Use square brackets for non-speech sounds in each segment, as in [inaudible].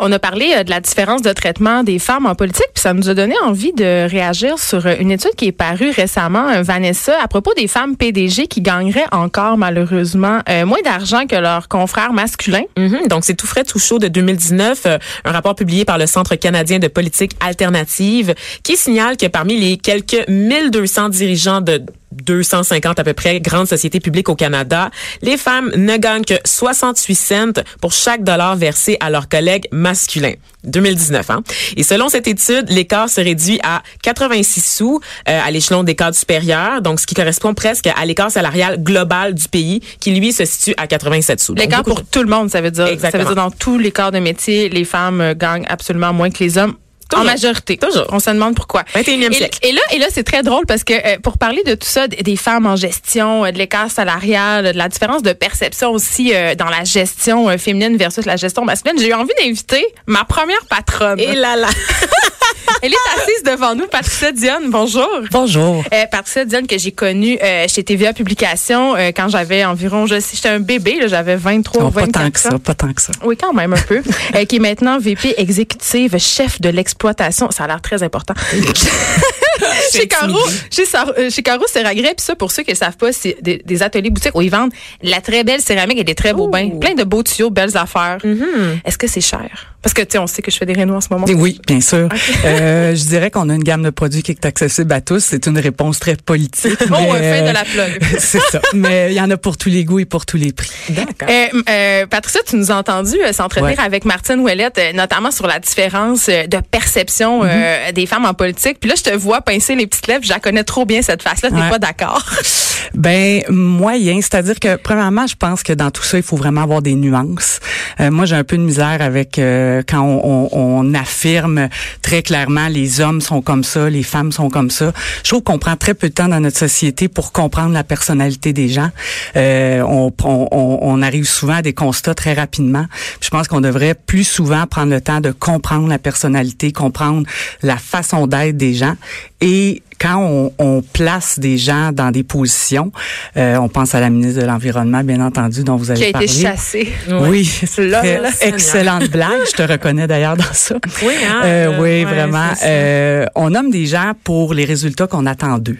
On a parlé euh, de la différence de traitement des femmes en politique, puis ça nous a donné envie de réagir sur euh, une étude qui est parue récemment, euh, Vanessa, à propos des femmes PDG qui gagneraient encore malheureusement moins d'argent que leurs confrères masculins. Mhm. donc c'est tout frais, tout chaud de 2019, un rapport publié par le Centre canadien de politique alternative qui signale que parmi les quelques 1200 dirigeants de 250 à peu près grandes sociétés publiques au Canada, les femmes ne gagnent que 68 cents pour chaque dollar versé à leurs collègues masculins. 2019. Hein? Et selon cette étude, l'écart se réduit à 86 sous euh, à l'échelon des cadres supérieurs, donc ce qui correspond presque à l'écart salarial global du pays, qui lui se situe à 87 sous. L'écart pour tout le monde, ça veut dire. Ça veut dire dans tous les corps de métier, les femmes euh, gagnent absolument moins que les hommes en majorité. Toujours. On se demande pourquoi. 21e siècle. Et, là, et là, c'est très drôle parce que euh, pour parler de tout ça, des femmes en gestion, euh, de l'écart salarial, de la différence de perception aussi euh, dans la gestion féminine versus la gestion masculine, j'ai eu envie d'inviter ma première patronne. Et là là. [laughs] Elle est assise devant nous, Patricia Dionne. Bonjour. Bonjour. Euh, Patricia Dionne que j'ai connue euh, chez TVA Publication euh, quand j'avais environ, je j'étais un bébé, j'avais 23 ou 24 Pas tant que ça, pas tant que ça. Oui, quand même un peu. [laughs] Euh, qui est maintenant VP exécutive, chef de l'exploitation. Ça a l'air très important. [laughs] [laughs] chez Caro, chez, euh, chez Caro puis ça, pour ceux qui ne savent pas, c'est des, ateliers boutiques où ils vendent la très belle céramique et des très beaux bains. Plein de beaux tuyaux, belles affaires. Mm-hmm. Est-ce que c'est cher? Parce que, tu sais, on sait que je fais des rénaux en ce moment. Oui, bien sûr. Euh, je dirais qu'on a une gamme de produits qui est accessible à tous. C'est une réponse très politique. [laughs] oh, fait de la plug. [laughs] c'est ça. Mais il y en a pour tous les goûts et pour tous les prix. D'accord. Euh, euh, Patricia, tu nous as entendu s'entretenir avec Martine Ouellette, notamment sur la différence de perception mm-hmm. des femmes en politique. Puis là, je te vois pincer les petites lèvres. Je la connais trop bien, cette face-là. T'es pas d'accord? [laughs] Ben, moyen. C'est-à-dire que, premièrement, je pense que dans tout ça, il faut vraiment avoir des nuances. moi, j'ai un peu de misère avec quand on, on, affirme très clairement les hommes sont comme ça, les femmes sont comme ça. Je trouve qu'on prend très peu de temps dans notre société pour comprendre la personnalité des gens. Euh, on, on, on, arrive souvent à des constats très rapidement. Je pense qu'on devrait plus souvent prendre le temps de comprendre la personnalité, comprendre la façon d'être des gens et quand on, on, place des gens dans des positions, euh, on pense à la ministre de l'Environnement, bien entendu, dont vous avez parlé. Qui a été chassée. Oui, [laughs] c'est excellente blague. Je te reconnais d'ailleurs dans ça. Oui, hein, euh, oui, vraiment. Euh, on nomme des gens pour les résultats qu'on attend d'eux.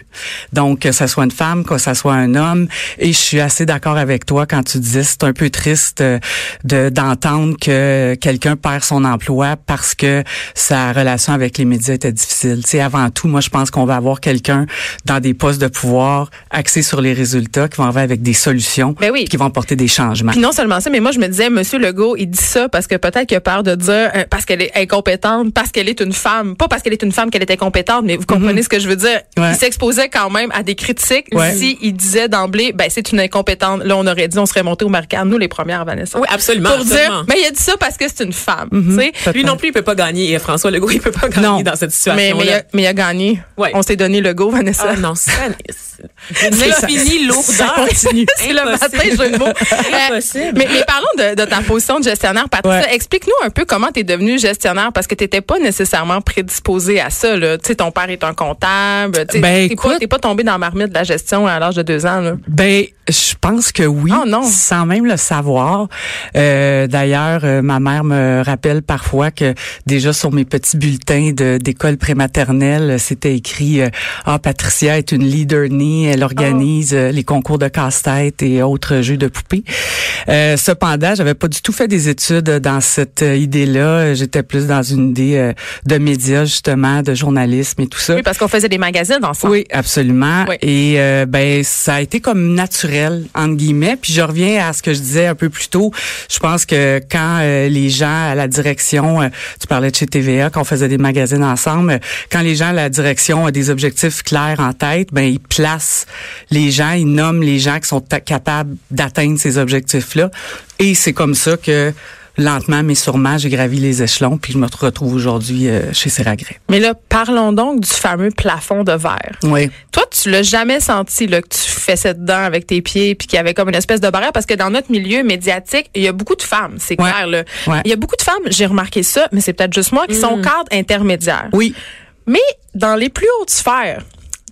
Donc, que ce soit une femme, que ce soit un homme. Et je suis assez d'accord avec toi quand tu disais c'est un peu triste euh, de d'entendre que quelqu'un perd son emploi parce que sa relation avec les médias était difficile. Tu sais, avant tout, moi, je pense qu'on va avoir quelqu'un dans des postes de pouvoir axés sur les résultats, qui vont avoir avec des solutions, ben oui. qui vont porter des changements. Puis non seulement ça, mais moi je me disais, Monsieur Legault, il dit ça parce que peut-être qu'il a peur de dire euh, parce qu'elle est incompétente, parce qu'elle est une femme, pas parce qu'elle est une femme qu'elle est incompétente, mais vous comprenez Mhm. ce que je veux dire. Il s'exposait quand même à des critiques Ouais. si il disait d'emblée, ben c'est une incompétente. Là, on aurait dit, on serait monté au marquage, nous les premières, Vanessa. Oui, absolument. Pour absolument. dire, mais il a dit ça parce que c'est une femme. Tu sais. Lui non plus, il peut pas gagner. Et François Legault, il peut pas gagner Non. dans cette situation. Mais, mais, il a, mais il a gagné. Ouais. On s'est donné le go, Vanessa. Ah non, ça, c'est fini lourdeur. continue. [laughs] C'est le matin. Euh, Impossible. mais, mais parlons de, de ta position de gestionnaire, Patricia. Ouais. Explique-nous un peu comment tu es devenue gestionnaire parce que tu n'étais pas nécessairement prédisposée à ça. là. Tu sais, ton père est un comptable. Tu sais, Ben, pas, écoute- t'es pas tombé dans la marmite de la gestion à l'âge de deux ans. Là. Ben, je pense que oui, Oh non. sans même le savoir. Euh, D'ailleurs, euh, ma mère me rappelle parfois que déjà sur mes petits bulletins d'école prématernelle, c'était écrit euh, ah Patricia est une leader née Elle organise euh, les concours de casse-tête et autres jeux de poupées. Euh, cependant, j'avais pas du tout fait des études dans cette euh, idée-là. J'étais plus dans une idée euh, de médias justement, de journalisme et tout ça. Oui, parce qu'on faisait des magazines ensemble. Oui, absolument. Oui. Et euh, ben ça a été comme naturel entre guillemets. Puis je reviens à ce que je disais un peu plus tôt. Je pense que quand euh, les gens à la direction, tu parlais de chez TVA, quand on faisait des magazines ensemble, quand les gens à la direction ont des objectifs clairs en tête, ben ils placent les gens, ils nomment les gens qui sont capables d'atteindre ces objectifs-là. Et c'est comme ça que lentement mais sûrement j'ai gravi les échelons puis je me retrouve aujourd'hui euh, chez Seragret. Mais là, parlons donc du fameux plafond de verre. Oui. Toi, tu l'as jamais senti là, que tu fessais dedans avec tes pieds puis qu'il y avait comme une espèce de barrière? Parce que dans notre milieu médiatique, il y a beaucoup de femmes, c'est Ouais. clair. Là. Ouais. Il y a beaucoup de femmes, j'ai remarqué ça, mais c'est peut-être juste moi, qui sont cadres intermédiaires. Oui. Mais dans les plus hautes sphères,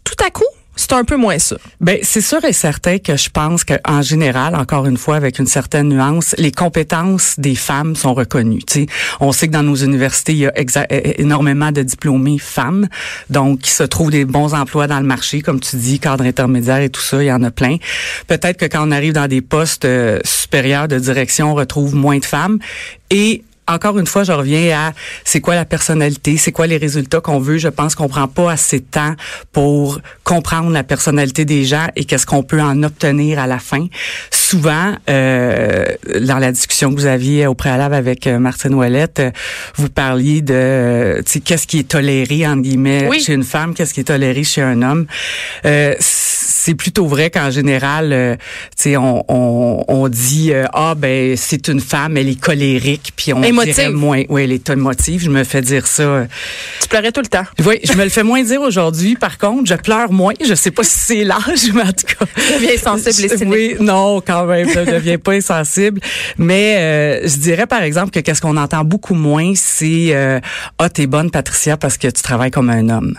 tout à coup, c'est un peu moins ça. Ben c'est sûr et certain que je pense qu'en général, encore une fois, avec une certaine nuance, les compétences des femmes sont reconnues. Tu sais, on sait que dans nos universités, il y a énormément de diplômés femmes, donc qui se trouvent des bons emplois dans le marché, comme tu dis, cadre intermédiaire et tout ça, il y en a plein. Peut-être que quand on arrive dans des postes euh, supérieurs de direction, on retrouve moins de femmes et encore une fois, je reviens à c'est quoi la personnalité, c'est quoi les résultats qu'on veut. Je pense qu'on prend pas assez de temps pour comprendre la personnalité des gens et qu'est-ce qu'on peut en obtenir à la fin. Souvent, euh, dans la discussion que vous aviez au préalable avec euh, Martine Ouellette, euh, vous parliez de euh, qu'est-ce qui est toléré entre guillemets Oui. chez une femme, qu'est-ce qui est toléré chez un homme. Euh, c'est plutôt vrai qu'en général, euh, tu sais, on, on, on dit euh, ah ben c'est une femme, elle est colérique, puis on Émotive. dirait moins, oui, elle est émotive. Je me fais dire ça. Tu pleurais tout le temps. oui, je me le fais moins dire aujourd'hui. Par contre, je pleure moins. Je sais pas si c'est l'âge, mais en tout cas. Tu deviens sensible et cynique. Oui, non, quand même, je ne deviens pas insensible. Mais euh, je dirais par exemple que qu'est-ce qu'on entend beaucoup moins, c'est euh, ah t'es bonne Patricia parce que tu travailles comme un homme.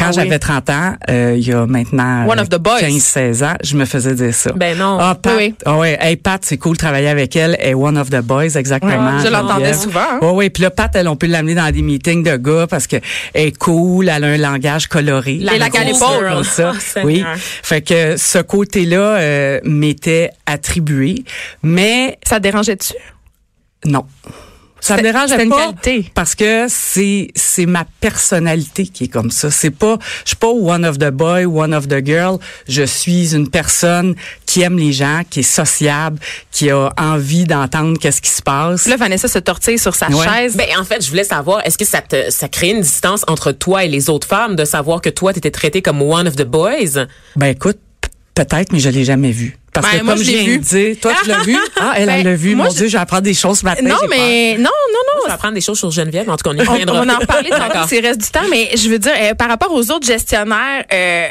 Quand Ah oui. j'avais 30 ans, euh, il y a maintenant One of the boys. 15-16 ans, je me faisais dire ça. Ben non. Ah, Pat, Oui, oui. ah ouais, hey Pat, c'est cool de travailler avec elle. Elle est one of the boys, exactement. Ouais, je l'entendais souvent, hein. Ouais, ouais. Puis là, Pat, elle, on peut l'amener dans des meetings de gars parce que elle est cool, elle a un langage coloré. La l'épaule. girl, ça. [laughs] Oh, oui. Fait que ce côté-là euh, m'était attribué, mais Ça te dérangeait-tu? non. Ça me dérange une pas qualité. parce que c'est c'est ma personnalité qui est comme ça. C'est pas je suis pas one of the boy, one of the girl. Je suis une personne qui aime les gens, qui est sociable, qui a envie d'entendre qu'est-ce qui se passe. Là, Vanessa se tortille sur sa Ouais. chaise. Ben, en fait, je voulais savoir, est-ce que ça te, ça crée une distance entre toi et les autres femmes de savoir que toi, t'étais traitée comme one of the boys? Ben écoute, peut-être, mais je l'ai jamais vu. Parce Ben, que moi, comme je l'ai viens vu. de dire, toi tu l'as vu? [laughs] Ah, elle, elle Ben, l'a vu. moi, Mon je- Dieu, j'apprends des choses ce matin. non, mais non, non, non. Vais apprendre des choses sur Geneviève, en tout cas, on y On, reviendra. on va en reparler tantôt s'il reste du temps, mais je veux dire, euh, par rapport aux autres gestionnaires euh,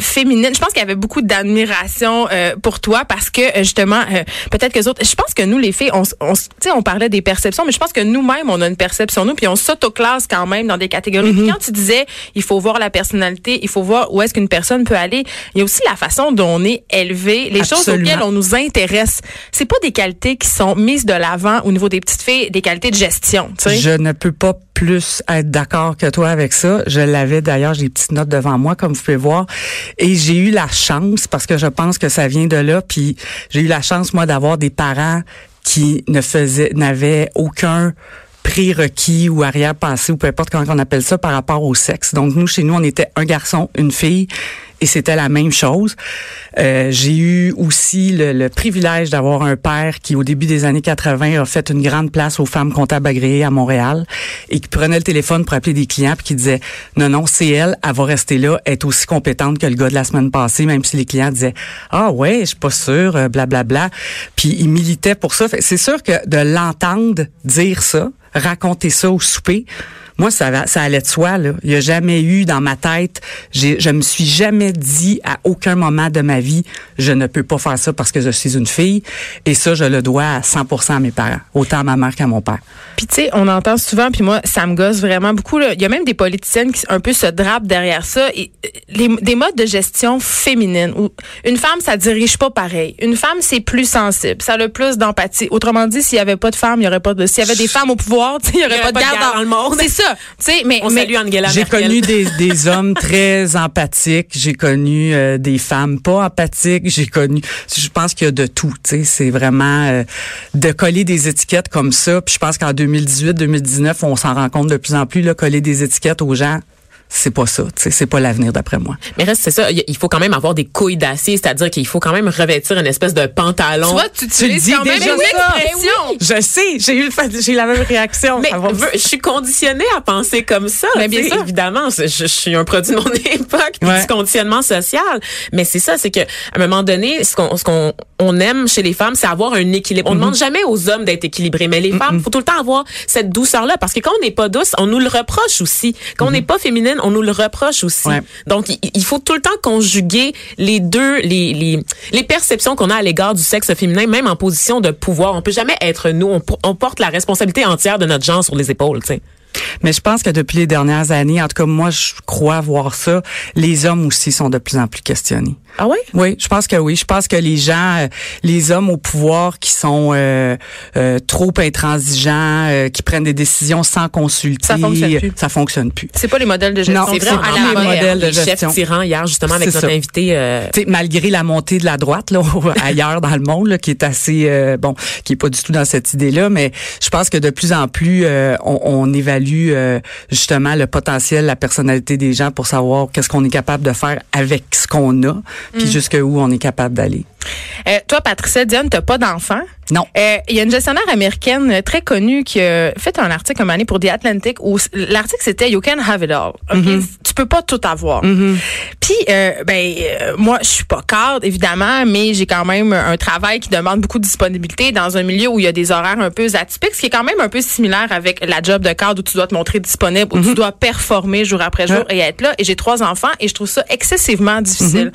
féminines, je pense qu'il y avait beaucoup d'admiration euh, pour toi parce que euh, justement, euh, peut-être que les autres, je pense que nous les filles, on, on, s- tu sais, on parlait des perceptions, mais je pense que nous-mêmes, on a une perception nous, puis on s'autoclasse quand même dans des catégories. Puis quand tu disais, il faut voir la personnalité, il faut voir où est-ce qu'une personne peut aller, il y a aussi la façon dont on est élevé, les choses auxquelles on nous intéresse. C'est pas des qualités qui sont mises de l'avant au niveau des petites filles, des qualités de gestion, Je ne peux pas plus être d'accord que toi avec ça. Je l'avais d'ailleurs, j'ai des petites notes devant moi, comme vous pouvez voir. Et j'ai eu la chance, parce que je pense que ça vient de là, puis j'ai eu la chance, moi, d'avoir des parents qui ne faisaient, n'avaient aucun prérequis ou arrière-pensée ou peu importe comment on appelle ça par rapport au sexe. Donc nous chez nous on était un garçon, une fille et c'était la même chose. Euh, j'ai eu aussi le, le privilège d'avoir un père qui au début des années 80 a fait une grande place aux femmes comptables agréées à Montréal et qui prenait le téléphone pour appeler des clients puis qui disait non non c'est elle, elle va rester là, elle est aussi compétente que le gars de la semaine passée même si les clients disaient ah ouais je suis pas sûr euh, blablabla bla, bla. puis il militait pour ça. C'est sûr que de l'entendre dire ça raconter ça au souper. Moi, ça, ça allait de soi. Là. Il n'y a jamais eu dans ma tête, j'ai, je me suis jamais dit à aucun moment de ma vie je ne peux pas faire ça parce que je suis une fille. Et ça, je le dois à 100% à mes parents, autant à ma mère qu'à mon père. Puis tu sais, on entend souvent, puis moi, ça me gosse vraiment beaucoup. Là. Il y a même des politiciennes qui un peu se drapent derrière ça. Et, euh, les, des modes de gestion féminines où une femme, ça dirige pas pareil. Une femme, c'est plus sensible, ça a plus d'empathie. Autrement dit, s'il y avait pas de femmes, il y aurait pas de. S'il y avait des femmes au pouvoir, [laughs] il y aurait pas de garde dans, le monde. C'est ça. Tu sais, mais on mais, salue Angela J'ai connu des, [laughs] des hommes très empathiques. J'ai connu euh, des femmes pas empathiques. J'ai connu. Je pense qu'il y a de tout. Tu sais, c'est vraiment euh, de coller des étiquettes comme ça. Puis je pense qu'en 2018-2019, on s'en rend compte de plus en plus là, coller des étiquettes aux gens c'est pas ça, c'est pas l'avenir d'après moi. Mais reste c'est ça, il faut quand même avoir des couilles d'acier, c'est-à-dire qu'il faut quand même revêtir une espèce de pantalon. Toi, tu, tu, dis quand même une Je sais, j'ai eu j'ai la même réaction. Mais je suis conditionnée à penser comme ça. Mais bien sûr. évidemment, je, suis un produit de mon [laughs] époque, du conditionnement social. Mais c'est ça, c'est que à un moment donné, ce qu'on ce qu'on on aime chez les femmes, c'est avoir un équilibre. On ne mm-hmm. demande jamais aux hommes d'être équilibrés, mais les femmes, il faut tout le temps avoir cette douceur là, parce que quand on n'est pas douce, on nous le reproche aussi. Quand on mm-hmm. n'est pas féminine, on nous le reproche aussi. Donc, il, faut tout le temps conjuguer les deux, les, les, les perceptions qu'on a à l'égard du sexe féminin, même en position de pouvoir. On peut jamais être nous. On, on porte la responsabilité entière de notre genre sur les épaules, tu sais. Mais je pense que depuis les dernières années, en tout cas moi, je crois voir ça, les hommes aussi sont de plus en plus questionnés. Ah oui? Oui, je pense que oui. Je pense que les gens, euh, les hommes au pouvoir qui sont euh, euh, trop intransigeants, qui prennent des décisions sans consulter, ça fonctionne plus. Ça fonctionne plus. C'est pas les modèles de gestion. Non, c'est vraiment les modèles de gestion. Chef tyran hier justement avec notre invité. malgré la montée de la droite là [laughs] ailleurs dans le monde, là, qui est assez bon, qui est pas du tout dans cette idée-là, mais je pense que de plus en plus on, on évalue justement le potentiel, la personnalité des gens pour savoir qu'est-ce qu'on est capable de faire avec ce qu'on a puis mm. jusqu'où on est capable d'aller. Euh, toi, Patricia Diane, t'as pas d'enfant? Non. Euh, il y a une gestionnaire américaine très connue qui a fait un article un année pour The Atlantic où l'article c'était You can have it all. Mm-hmm. Peux pas tout avoir. Mm-hmm. Puis euh, ben moi je suis pas cadre évidemment, mais j'ai quand même un travail qui demande beaucoup de disponibilité dans un milieu où il y a des horaires un peu atypiques, ce qui est quand même un peu similaire avec la job de cadre où tu dois te montrer disponible, où tu mm-hmm. dois performer jour après jour et être là. Et j'ai trois enfants et je trouve ça excessivement difficile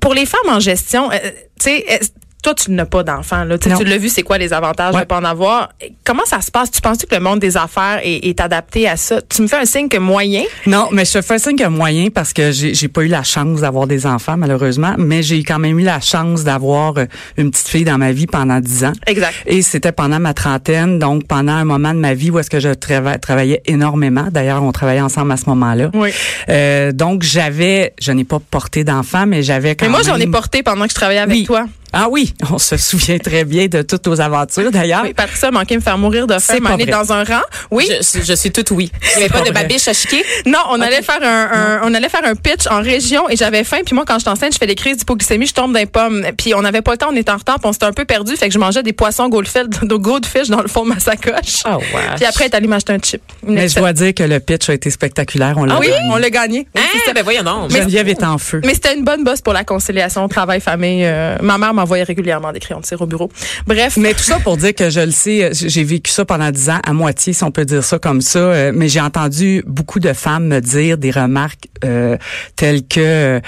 pour les femmes en gestion, euh, tu sais, toi, tu n'as pas d'enfant. Là. Tu l'as vu, c'est quoi les avantages de pas en avoir? Comment ça se passe? Tu penses que le monde des affaires est, adapté à ça? Tu me fais un signe que moyen? Non, mais je te fais un signe que moyen parce que j'ai pas eu la chance d'avoir des enfants, malheureusement, mais j'ai quand même eu la chance d'avoir euh, une petite fille dans ma vie pendant dix ans. Exact. Et c'était pendant ma trentaine, donc pendant un moment de ma vie où est-ce que je travaillais énormément. D'ailleurs, on travaillait ensemble à ce moment-là. Oui. Euh, donc, j'avais, je n'ai pas porté d'enfant, mais j'avais quand mais moi, j'en ai porté pendant que je travaillais avec toi. Ah oui, on se souvient très bien de toutes nos aventures d'ailleurs. Oui, Patricia manquait me faire mourir de faim, m'amener dans un rang. Oui. Je, suis toute oui. Il n'y avait pas, de babiche à chiquer? Non, on allait faire un, on allait faire un pitch en région et j'avais faim puis moi quand je t'enseigne, je fais des crises d'hypoglycémie, je tombe d'un pomme puis on n'avait pas le temps, on était en retard, puis on s'était un peu perdu, fait que je mangeais des poissons goldfish, [laughs] goldfish dans le fond de ma sacoche. Oh, Puis après, elle allé m'acheter un chip. Mais je dois dire que le pitch a été spectaculaire, on l'a ah oui, on l'a gagné. Hein? ben voyons non. Geneviève est en feu. Mais c'était une bonne bosse pour la conciliation travail famille. Euh, ma mère régulièrement des crayons au bureau. Bref. Mais tout ça pour dire que je le sais, j'ai vécu ça pendant dix ans, à moitié, si on peut dire ça comme ça. Euh, mais j'ai entendu beaucoup de femmes me dire des remarques euh, telles que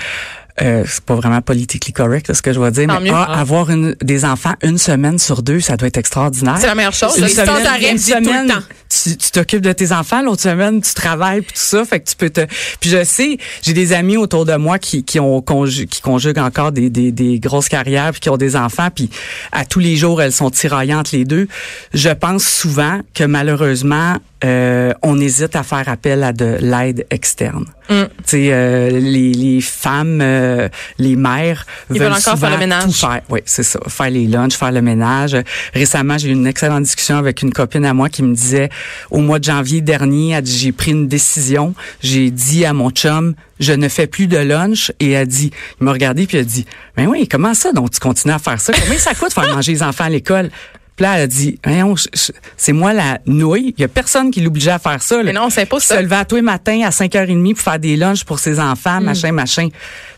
euh, c'est pas vraiment politiquement correct ce que je vais dire, mais ah, avoir une, des enfants une semaine sur deux, ça doit être extraordinaire. C'est la meilleure chose. Une semaine, une semaine tu t'occupes de tes enfants, l'autre semaine tu travailles puis tout ça, fait que tu peux te. Puis je sais, j'ai des amis autour de moi qui qui ont qui conjuguent encore des, des, des grosses carrières puis qui ont des enfants puis à tous les jours elles sont tiraillantes les deux. Je pense souvent que malheureusement euh, on hésite à faire appel à de l'aide externe. Mm. Euh, les, les femmes, euh, les mères Ils veulent, encore faire le ménage. Tout faire. Oui, c'est ça. Faire les lunchs, faire le ménage. Récemment, j'ai eu une excellente discussion avec une copine à moi qui me disait, au mois de janvier dernier, j'ai pris une décision. J'ai dit à mon chum, je ne fais plus de lunch. Et elle dit, il m'a regardé puis elle a dit, mais oui, comment ça? Donc tu continues à faire ça? Combien ça coûte faire [laughs] manger les enfants à l'école? Puis là, elle a dit, c'est moi la nouille. Il y a personne qui l'obligeait à faire ça. là. Mais non, c'est pas ça. se levait à tous les matins à 5h30 pour faire des lunchs pour ses enfants, machin, machin.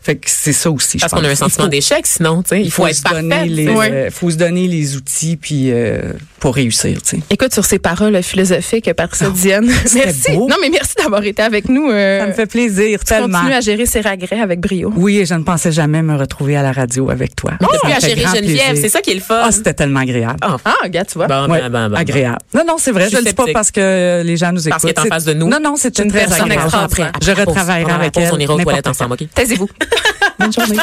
Fait que c'est ça aussi, je Parce qu'on a un pense. sentiment Il faut- d'échec, sinon, tu sais. Il faut, être se donner parfait. sais. euh, faut se donner les outils puis euh, pour réussir, tu sais. Écoute, sur ces paroles philosophiques, Patricia Diane, [laughs] c'était merci. beau. Non, mais merci d'avoir été avec nous. euh, Ça me fait plaisir, tu tellement. continues à gérer ces regrets avec brio. Oui, et je ne pensais jamais me retrouver à la radio avec toi. Me à gérer grand Geneviève, plaisir. c'est ça qui est le fun. Ah, c'était tellement agréable. Ah, Ah, regarde, tu vois. bon, Ouais, ben, ben, ben, agréable. Non, non, c'est vrai. Je Je ne dis pas parce que les gens nous écoutent. Parce qu'elle est en face de nous. Non, non, c'est une très personne agréable. extraordinaire. Je retravaillerai avec elle. On ira aux toilettes ensemble, OK? Taisez-vous. [laughs] Bonne journée.